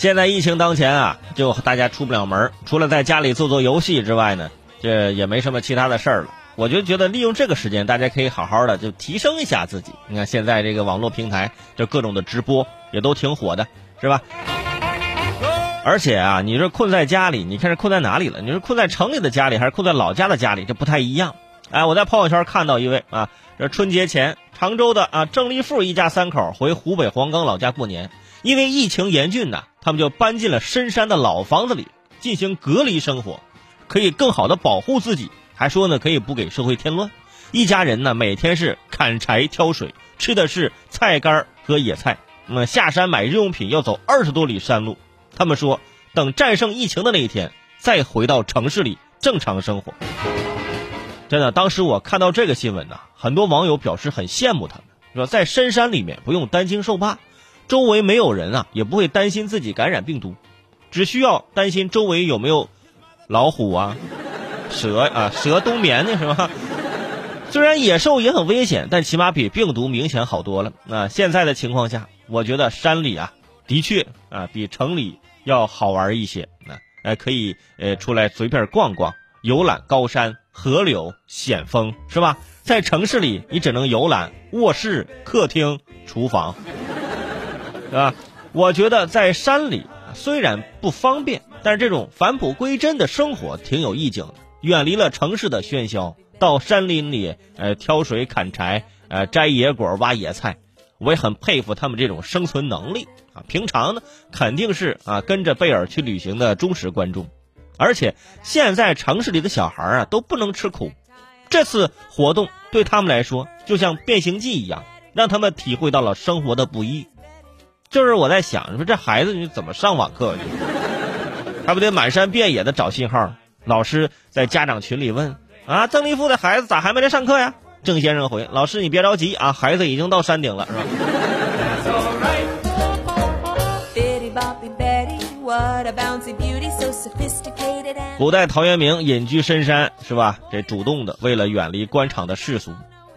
现在疫情当前啊，就大家出不了门，除了在家里做做游戏之外呢，这也没什么其他的事儿了。我就觉得利用这个时间，大家可以好好的就提升一下自己。你看现在这个网络平台，这各种的直播也都挺火的，是吧？而且啊，你说困在家里，你看是困在哪里了？你是困在城里的家里，还是困在老家的家里？这不太一样。哎，我在朋友圈看到一位啊，这春节前常州的啊郑立富一家三口回湖北黄冈老家过年，因为疫情严峻呢，他们就搬进了深山的老房子里进行隔离生活，可以更好的保护自己。还说呢，可以不给社会添乱。一家人呢，每天是砍柴挑水，吃的是菜干和野菜。那么下山买日用品要走二十多里山路。他们说，等战胜疫情的那一天，再回到城市里正常生活。真的，当时我看到这个新闻呢，很多网友表示很羡慕他们，说在深山里面不用担惊受怕，周围没有人啊，也不会担心自己感染病毒，只需要担心周围有没有老虎啊。蛇啊，蛇冬眠呢是吧？虽然野兽也很危险，但起码比病毒明显好多了。那，现在的情况下，我觉得山里啊，的确啊，比城里要好玩一些。啊，呃，可以呃出来随便逛逛，游览高山、河流、险峰，是吧？在城市里，你只能游览卧室、客厅、厨房，是吧？我觉得在山里虽然不方便，但是这种返璞归真的生活挺有意境的。远离了城市的喧嚣，到山林里，呃，挑水、砍柴，呃，摘野果、挖野菜，我也很佩服他们这种生存能力啊。平常呢，肯定是啊跟着贝尔去旅行的忠实观众，而且现在城市里的小孩啊都不能吃苦，这次活动对他们来说就像变形记一样，让他们体会到了生活的不易。就是我在想，说这孩子你怎么上网课去？还不得满山遍野的找信号？老师在家长群里问：“啊，曾立富的孩子咋还没来上课呀？”郑先生回：“老师，你别着急啊，孩子已经到山顶了，是吧？”古代陶渊明隐居深山，是吧？这主动的，为了远离官场的世俗；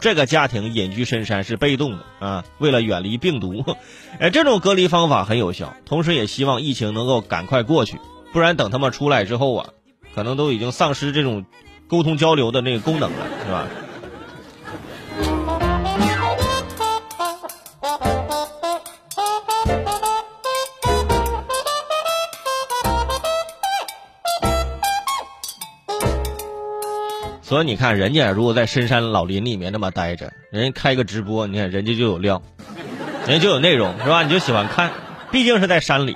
这个家庭隐居深山是被动的啊，为了远离病毒。哎，这种隔离方法很有效，同时也希望疫情能够赶快过去，不然等他们出来之后啊。可能都已经丧失这种沟通交流的那个功能了，是吧？所以你看，人家如果在深山老林里面那么待着，人家开个直播，你看人家就有料，人家就有内容，是吧？你就喜欢看，毕竟是在山里。